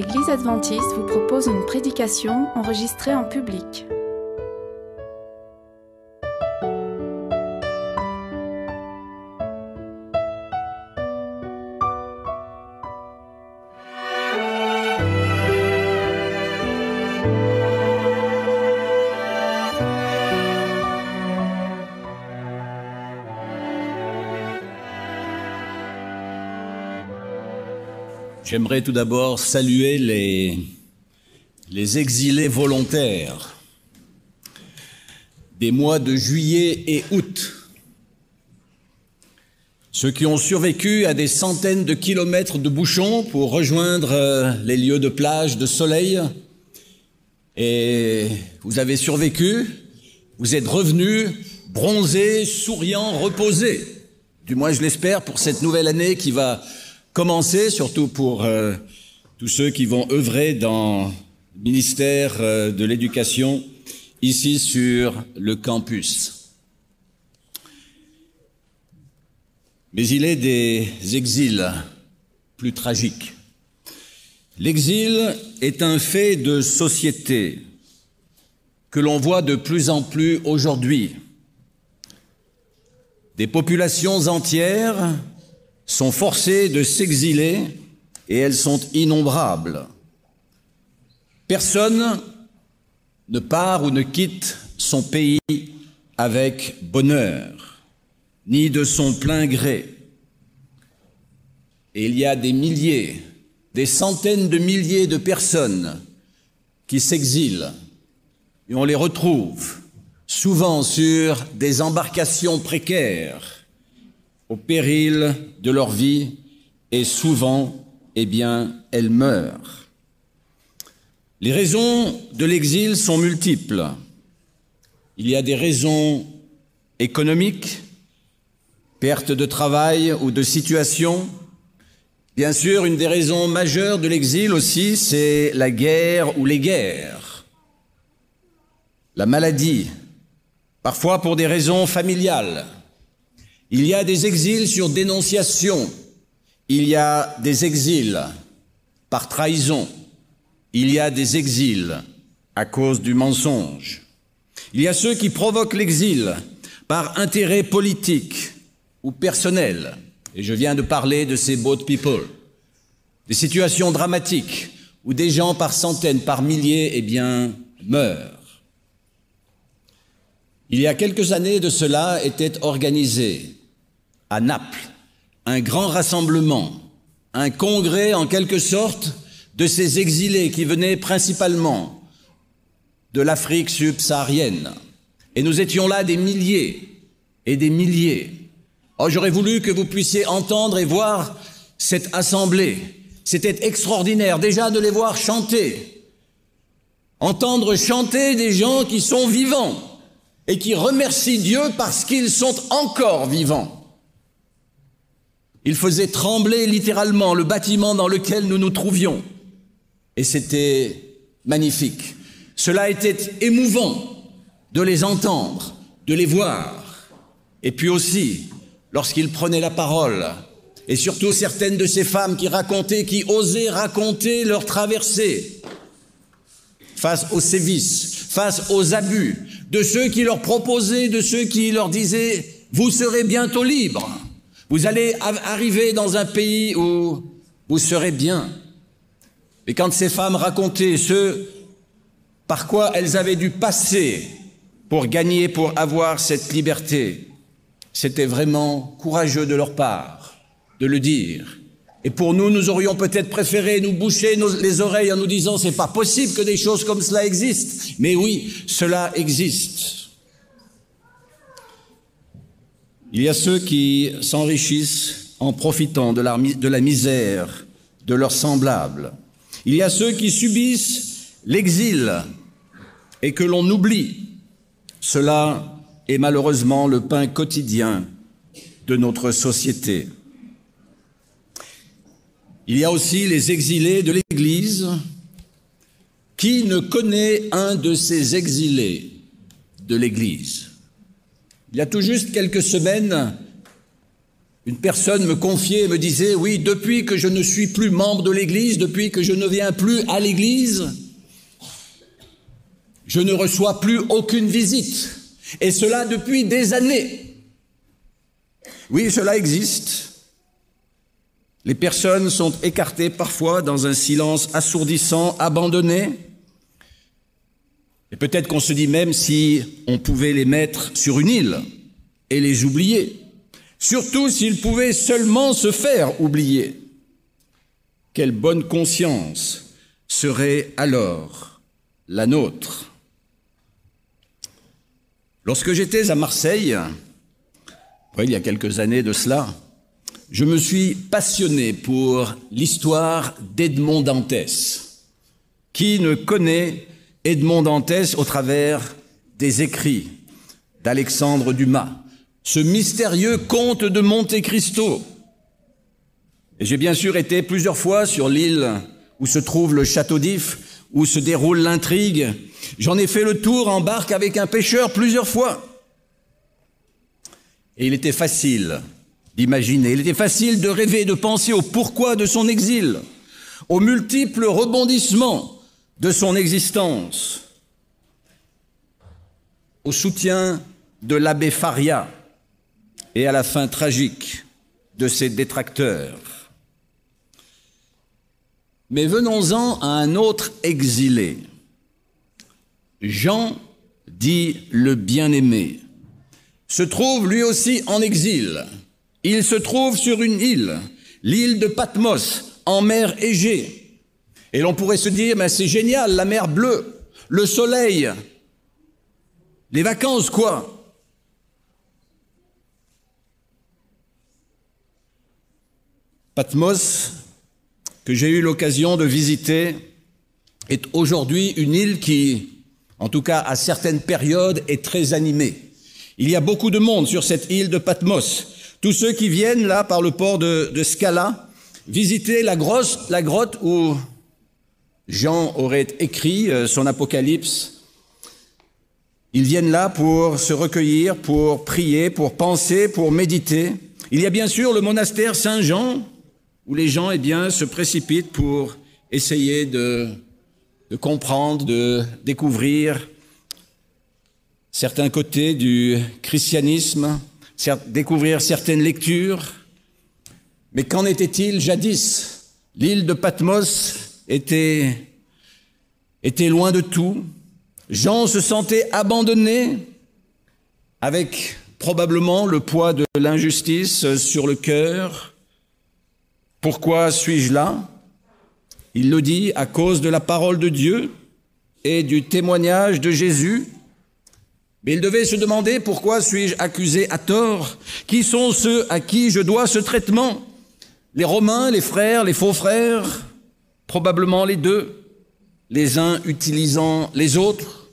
L'Église adventiste vous propose une prédication enregistrée en public. J'aimerais tout d'abord saluer les, exilés volontaires des mois de juillet et août, ceux qui ont survécu à des centaines de kilomètres de bouchons pour rejoindre euh, les lieux de plage, de soleil, et vous avez survécu, vous êtes revenus bronzés, souriants, reposés, du moins je l'espère pour cette nouvelle année qui va commencer, surtout pour euh, tous ceux qui vont œuvrer dans le ministère euh, de l'Éducation ici sur le campus. Mais il est des exils plus tragiques. L'exil est un fait de société que l'on voit de plus en plus aujourd'hui. Des populations entières sont forcées de s'exiler et elles sont innombrables. Personne ne part ou ne quitte son pays avec bonheur, ni de son plein gré. Et il y a des milliers, des centaines de milliers de personnes qui s'exilent et on les retrouve souvent sur des embarcations précaires au péril de leur vie et souvent, eh bien, elles meurent. Les raisons de l'exil sont multiples. Il y a des raisons économiques, perte de travail ou de situation. Bien sûr, une des raisons majeures de l'exil aussi, c'est la guerre ou les guerres, la maladie, parfois pour des raisons familiales. Il y a des exils sur dénonciation, il y a des exils par trahison, il y a des exils à cause du mensonge. Il y a ceux qui provoquent l'exil par intérêt politique ou personnel. Et je viens de parler de ces boat people. Des situations dramatiques où des gens par centaines, par milliers, eh bien, meurent. Il y a quelques années de cela était organisé à Naples un grand rassemblement, un congrès en quelque sorte de ces exilés qui venaient principalement de l'Afrique subsaharienne. Et nous étions là des milliers et des milliers. Oh, j'aurais voulu que vous puissiez entendre et voir cette assemblée. C'était extraordinaire déjà de les voir chanter. Entendre chanter des gens qui sont vivants et qui remercient Dieu parce qu'ils sont encore vivants. Il faisait trembler littéralement le bâtiment dans lequel nous nous trouvions. Et c'était magnifique. Cela était émouvant de les entendre, de les voir. Et puis aussi, lorsqu'ils prenaient la parole, et surtout certaines de ces femmes qui racontaient, qui osaient raconter leur traversée face aux sévices, face aux abus, de ceux qui leur proposaient, de ceux qui leur disaient, vous serez bientôt libres. Vous allez arriver dans un pays où vous serez bien. Et quand ces femmes racontaient ce par quoi elles avaient dû passer pour gagner, pour avoir cette liberté, c'était vraiment courageux de leur part de le dire. Et pour nous, nous aurions peut-être préféré nous boucher les oreilles en nous disant c'est pas possible que des choses comme cela existent. Mais oui, cela existe. Il y a ceux qui s'enrichissent en profitant de la, misère de leurs semblables. Il y a ceux qui subissent l'exil et que l'on oublie. Cela est malheureusement le pain quotidien de notre société. Il y a aussi les exilés de l'Église. Qui ne connaît un de ces exilés de l'Église? Il y a tout juste quelques semaines, une personne me confiait et me disait, oui, depuis que je ne suis plus membre de l'Église, depuis que je ne viens plus à l'Église, je ne reçois plus aucune visite. Et cela depuis des années. Oui, cela existe. Les personnes sont écartées parfois dans un silence assourdissant, abandonnées. Et peut-être qu'on se dit même si on pouvait les mettre sur une île et les oublier. Surtout s'ils pouvaient seulement se faire oublier. Quelle bonne conscience serait alors la nôtre. Lorsque j'étais à Marseille, il y a quelques années de cela, je me suis passionné pour l'histoire d'Edmond Dantès. Qui ne connaît Edmond Dantès au travers des écrits d'Alexandre Dumas, ce mystérieux conte de Monte Cristo j'ai bien sûr été plusieurs fois sur l'île où se trouve le château d'If, où se déroule l'intrigue. J'en ai fait le tour en barque avec un pêcheur plusieurs fois. Et il était facile d'imaginer. Il était facile de rêver, de penser au pourquoi de son exil, aux multiples rebondissements de son existence, au soutien de l'abbé Faria et à la fin tragique de ses détracteurs. Mais venons-en à un autre exilé. Jean dit le bien-aimé se trouve lui aussi en exil. Il se trouve sur une île, l'île de Patmos, en mer Égée. Et l'on pourrait se dire, c'est génial, la mer bleue, le soleil, les vacances, quoi. Patmos, que j'ai eu l'occasion de visiter, est aujourd'hui une île qui, en tout cas à certaines périodes, est très animée. Il y a beaucoup de monde sur cette île de Patmos. Tous ceux qui viennent là par le port de, Scala, visiter la, grosse, la grotte où Jean aurait écrit euh, son Apocalypse. Ils viennent là pour se recueillir, pour prier, pour penser, pour méditer. Il y a bien sûr le monastère Saint-Jean, où les gens eh bien, se précipitent pour essayer de, de comprendre, de découvrir certains côtés du christianisme, découvrir certaines lectures. Mais qu'en était-il jadis? L'île de Patmos était, était loin de tout. Jean se sentait abandonné avec probablement le poids de l'injustice sur le cœur. Pourquoi suis-je là? Il le dit à cause de la parole de Dieu et du témoignage de Jésus. Mais il devait se demander pourquoi suis-je accusé à tort? Qui sont ceux à qui je dois ce traitement? Les Romains, les frères, les faux frères? Probablement les deux, les uns utilisant les autres.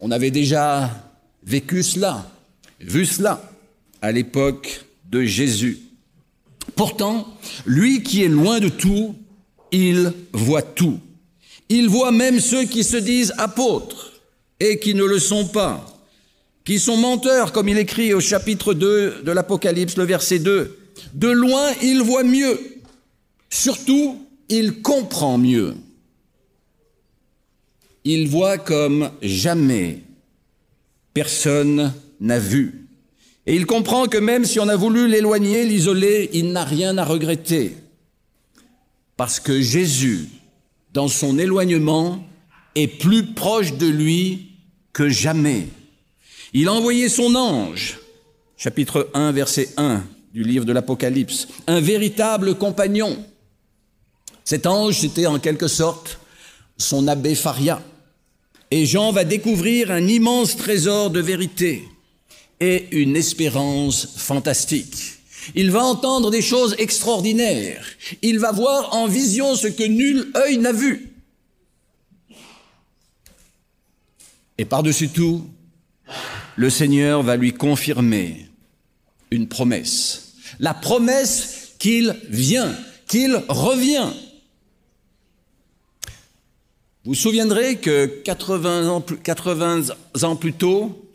On avait déjà vécu cela, vu cela à l'époque de Jésus. Pourtant, lui qui est loin de tout, il voit tout. Il voit même ceux qui se disent apôtres et qui ne le sont pas, qui sont menteurs, comme il écrit au chapitre 2 de l'Apocalypse, le verset 2. De loin, il voit mieux. Surtout, il comprend mieux. Il voit comme jamais personne n'a vu. Et il comprend que même si on a voulu l'éloigner, l'isoler, il n'a rien à regretter. Parce que Jésus, dans son éloignement, est plus proche de lui que jamais. Il a envoyé son ange, chapitre 1, verset 1 du livre de l'Apocalypse, un véritable compagnon. Cet ange, c'était en quelque sorte son abbé Faria. Et Jean va découvrir un immense trésor de vérité et une espérance fantastique. Il va entendre des choses extraordinaires. Il va voir en vision ce que nul œil n'a vu. Et par-dessus tout, le Seigneur va lui confirmer une promesse. La promesse qu'il vient, qu'il revient. Vous vous souviendrez que 80 ans, 80 ans plus tôt,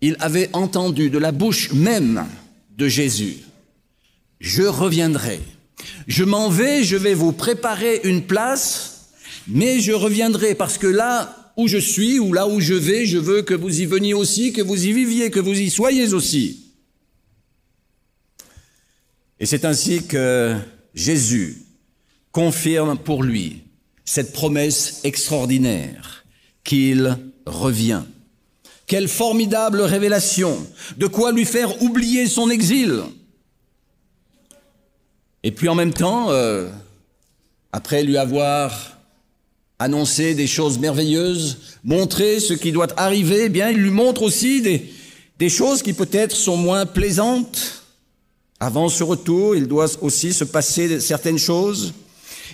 il avait entendu de la bouche même de Jésus, je reviendrai. Je m'en vais, je vais vous préparer une place, mais je reviendrai parce que là où je suis ou là où je vais, je veux que vous y veniez aussi, que vous y viviez, que vous y soyez aussi. Et c'est ainsi que Jésus confirme pour lui cette promesse extraordinaire qu'il revient. Quelle formidable révélation De quoi lui faire oublier son exil Et puis en même temps, euh, après lui avoir annoncé des choses merveilleuses, montré ce qui doit arriver, eh bien il lui montre aussi des, des choses qui peut-être sont moins plaisantes. Avant ce retour, il doit aussi se passer certaines choses.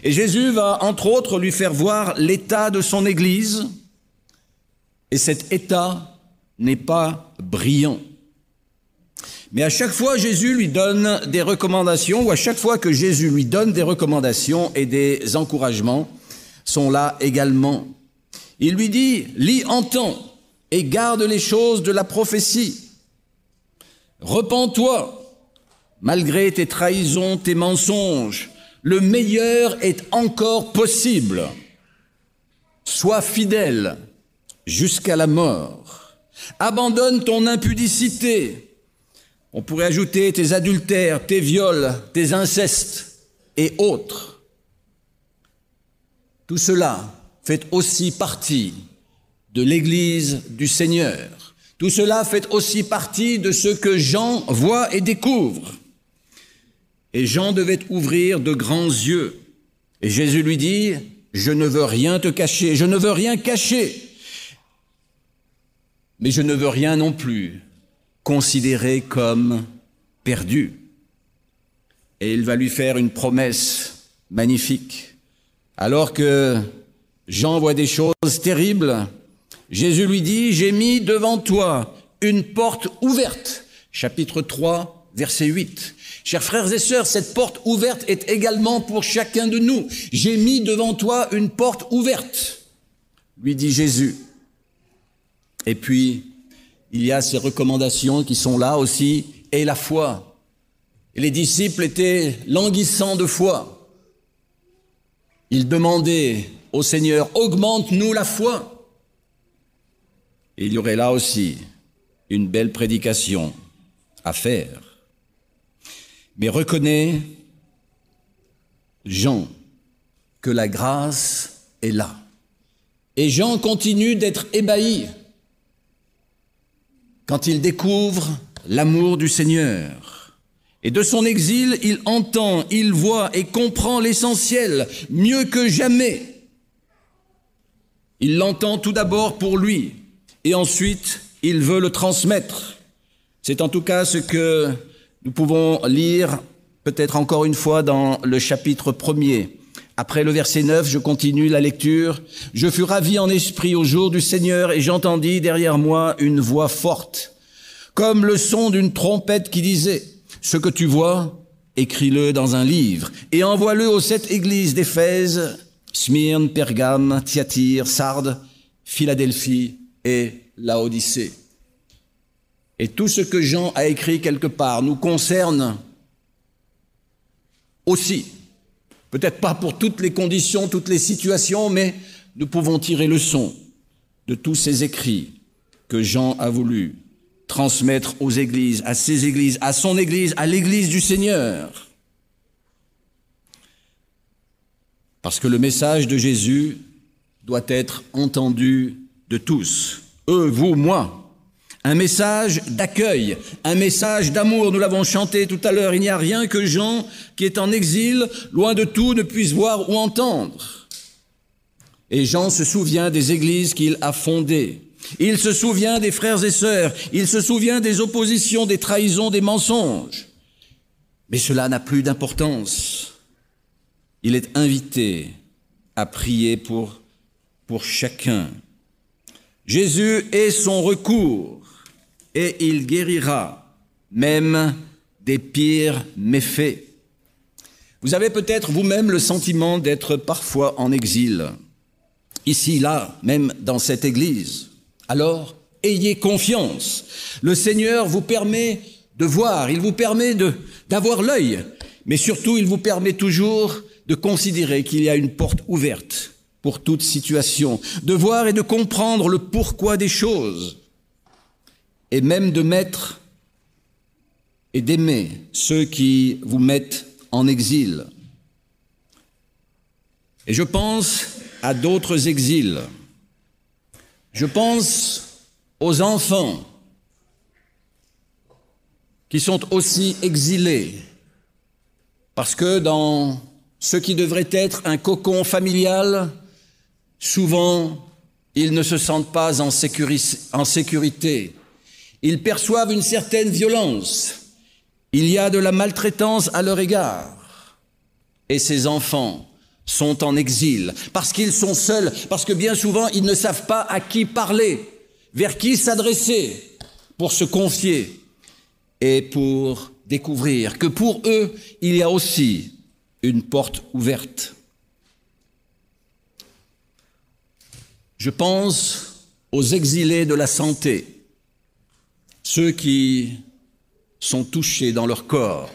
Et Jésus va, entre autres, lui faire voir l'état de son Église. Et cet état n'est pas brillant. Mais à chaque fois, Jésus lui donne des recommandations, ou à chaque fois que Jésus lui donne des recommandations et des encouragements, sont là également. Il lui dit, lis, entends et garde les choses de la prophétie. Repends-toi, malgré tes trahisons, tes mensonges. Le meilleur est encore possible. Sois fidèle jusqu'à la mort. Abandonne ton impudicité. On pourrait ajouter tes adultères, tes viols, tes incestes et autres. Tout cela fait aussi partie de l'Église du Seigneur. Tout cela fait aussi partie de ce que Jean voit et découvre. Et Jean devait ouvrir de grands yeux. Et Jésus lui dit, je ne veux rien te cacher, je ne veux rien cacher mais je ne veux rien non plus considérer comme perdu. Et il va lui faire une promesse magnifique. Alors que Jean voit des choses terribles, Jésus lui dit, j'ai mis devant toi une porte ouverte. Chapitre 3, verset 8. Chers frères et sœurs, cette porte ouverte est également pour chacun de nous. J'ai mis devant toi une porte ouverte, lui dit Jésus. Et puis, il y a ces recommandations qui sont là aussi, et la foi. Les disciples étaient languissants de foi. Ils demandaient au Seigneur, augmente-nous la foi. Il y aurait là aussi une belle prédication à faire. Mais reconnaît Jean que la grâce est là. Et Jean continue d'être ébahi quand il découvre l'amour du Seigneur. Et de son exil, il entend, il voit et comprend l'essentiel mieux que jamais. Il l'entend tout d'abord pour lui et ensuite il veut le transmettre. C'est en tout cas ce que nous pouvons lire peut-être encore une fois dans le chapitre premier après le verset 9, je continue la lecture. Je fus ravi en esprit au jour du Seigneur et j'entendis derrière moi une voix forte, comme le son d'une trompette qui disait, ce que tu vois, écris-le dans un livre et envoie-le aux sept églises d'Éphèse, Smyrne, Pergame, Thyatire, Sardes, Philadelphie et Laodicée. Et tout ce que Jean a écrit quelque part nous concerne aussi. Peut-être pas pour toutes les conditions, toutes les situations, mais nous pouvons tirer leçon de tous ces écrits que Jean a voulu transmettre aux églises, à ses églises, à son église, à l'église du Seigneur. Parce que le message de Jésus doit être entendu de tous, eux, vous, moi. Un message d'accueil, un message d'amour, nous l'avons chanté tout à l'heure, il n'y a rien que Jean, qui est en exil, loin de tout, ne puisse voir ou entendre. Et Jean se souvient des églises qu'il a fondées. Il se souvient des frères et sœurs. Il se souvient des oppositions, des trahisons, des mensonges. Mais cela n'a plus d'importance. Il est invité à prier pour, pour chacun. Jésus est son recours et il guérira même des pires méfaits. Vous avez peut-être vous-même le sentiment d'être parfois en exil, ici, là, même dans cette église. Alors, ayez confiance. Le Seigneur vous permet de voir, il vous permet d'avoir l'œil, mais surtout il vous permet toujours de considérer qu'il y a une porte ouverte pour toute situation, de voir et de comprendre le pourquoi des choses, et même de mettre et d'aimer ceux qui vous mettent en exil. Et je pense à d'autres exils. Je pense aux enfants qui sont aussi exilés, parce que dans ce qui devrait être un cocon familial, souvent ils ne se sentent pas en, sécurité. Ils perçoivent une certaine violence. Il y a de la maltraitance à leur égard. Et ces enfants sont en exil parce qu'ils sont seuls, parce que bien souvent ils ne savent pas à qui parler, vers qui s'adresser pour se confier et pour découvrir que pour eux, il y a aussi une porte ouverte. Je pense aux exilés de la santé, ceux qui sont touchés dans leur corps,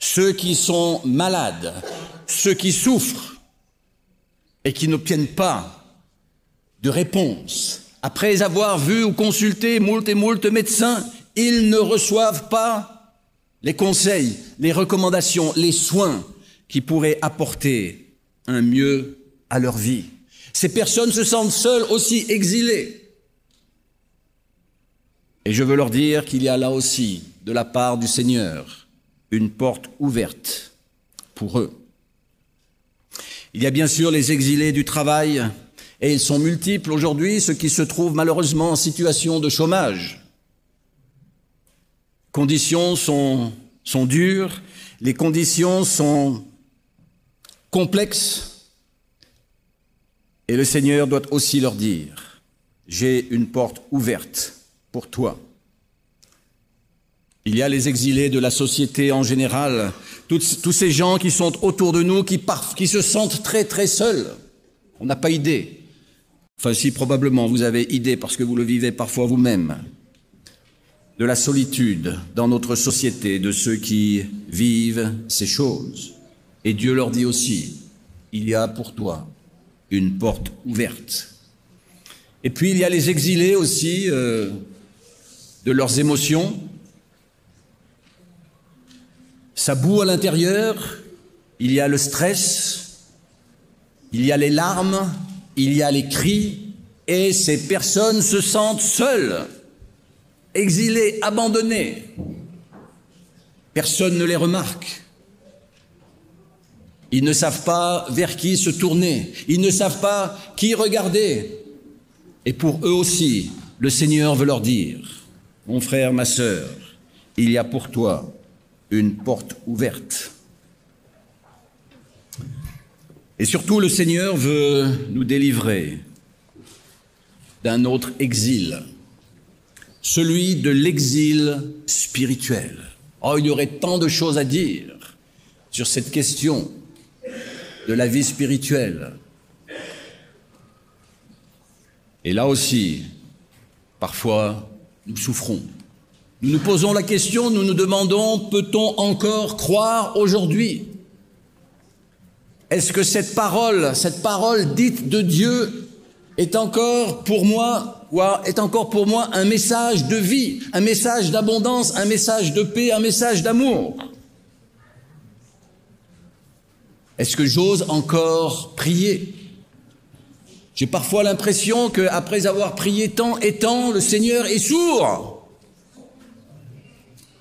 ceux qui sont malades, ceux qui souffrent et qui n'obtiennent pas de réponse. Après avoir vu ou consulté moult et moult médecins, ils ne reçoivent pas les conseils, les recommandations, les soins qui pourraient apporter un mieux à leur vie. Ces personnes se sentent seules aussi exilées. Et je veux leur dire qu'il y a là aussi de la part du Seigneur une porte ouverte pour eux. Il y a bien sûr les exilés du travail, et ils sont multiples aujourd'hui, ceux qui se trouvent malheureusement en situation de chômage. Conditions sont, sont dures, les conditions sont complexes, et le Seigneur doit aussi leur dire, j'ai une porte ouverte pour toi. Il y a les exilés de la société en général, tous, ces gens qui sont autour de nous, qui, qui se sentent très très seuls. On n'a pas idée. Enfin si, probablement, vous avez idée parce que vous le vivez parfois vous-même. De la solitude dans notre société, de ceux qui vivent ces choses. Et Dieu leur dit aussi, il y a pour toi une porte ouverte. Et puis il y a les exilés aussi euh, de leurs émotions, ça boue à l'intérieur, il y a le stress, il y a les larmes, il y a les cris, et ces personnes se sentent seules, exilées, abandonnées. Personne ne les remarque. Ils ne savent pas vers qui se tourner, ils ne savent pas qui regarder. Et pour eux aussi, le Seigneur veut leur dire, mon frère, ma sœur, il y a pour toi une porte ouverte. Et surtout, le Seigneur veut nous délivrer d'un autre exil, celui de l'exil spirituel. Oh, il y aurait tant de choses à dire sur cette question de la vie spirituelle. Et là aussi, parfois, nous souffrons. Nous nous posons la question, nous nous demandons, peut-on encore croire aujourd'hui? Est-ce que cette parole, cette parole dite de Dieu est encore pour moi, est encore pour moi un message de vie, un message d'abondance, un message de paix, un message d'amour? Est-ce que j'ose encore prier? J'ai parfois l'impression qu'après avoir prié tant et tant, le Seigneur est sourd.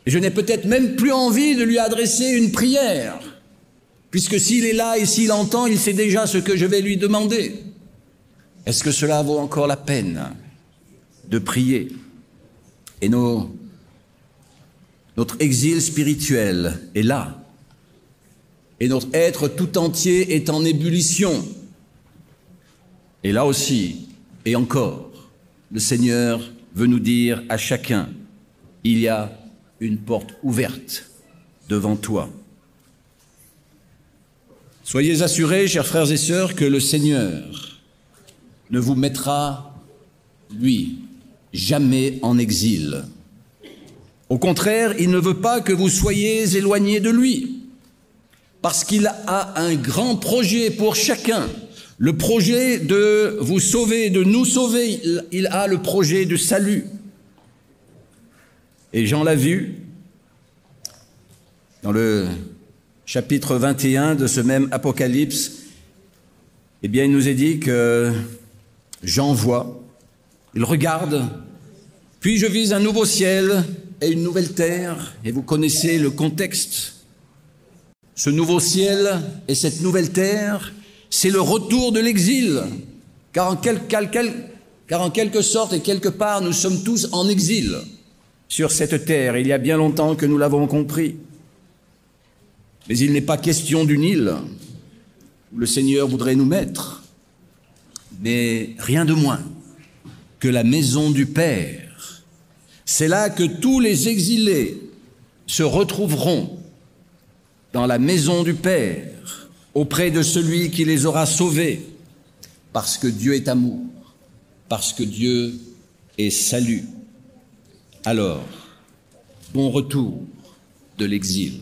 Et je n'ai peut-être même plus envie de lui adresser une prière, puisque s'il est là et s'il entend, il sait déjà ce que je vais lui demander. Est-ce que cela vaut encore la peine de prier. Et notre exil spirituel est là. Et notre être tout entier est en ébullition? Et là aussi, et encore, le Seigneur veut nous dire à chacun, il y a une porte ouverte devant toi. Soyez assurés, chers frères et sœurs, que le Seigneur ne vous mettra, lui, jamais en exil. Au contraire, il ne veut pas que vous soyez éloignés de lui, parce qu'il a un grand projet pour chacun. Le projet de vous sauver, de nous sauver, il a le projet de salut. Et Jean l'a vu dans le chapitre 21 de ce même Apocalypse, eh bien, il nous est dit que Jean voit, il regarde, puis je vise un nouveau ciel et une nouvelle terre, et vous connaissez le contexte. Ce nouveau ciel et cette nouvelle terre, c'est le retour de l'exil, car en, quelque sorte et quelque part, nous sommes tous en exil sur cette terre. Il y a bien longtemps que nous l'avons compris. Mais il n'est pas question d'une île où le Seigneur voudrait nous mettre, mais rien de moins que la maison du Père. C'est là que tous les exilés se retrouveront dans la maison du Père, auprès de celui qui les aura sauvés, parce que Dieu est amour, parce que Dieu est salut. Alors, bon retour de l'exil.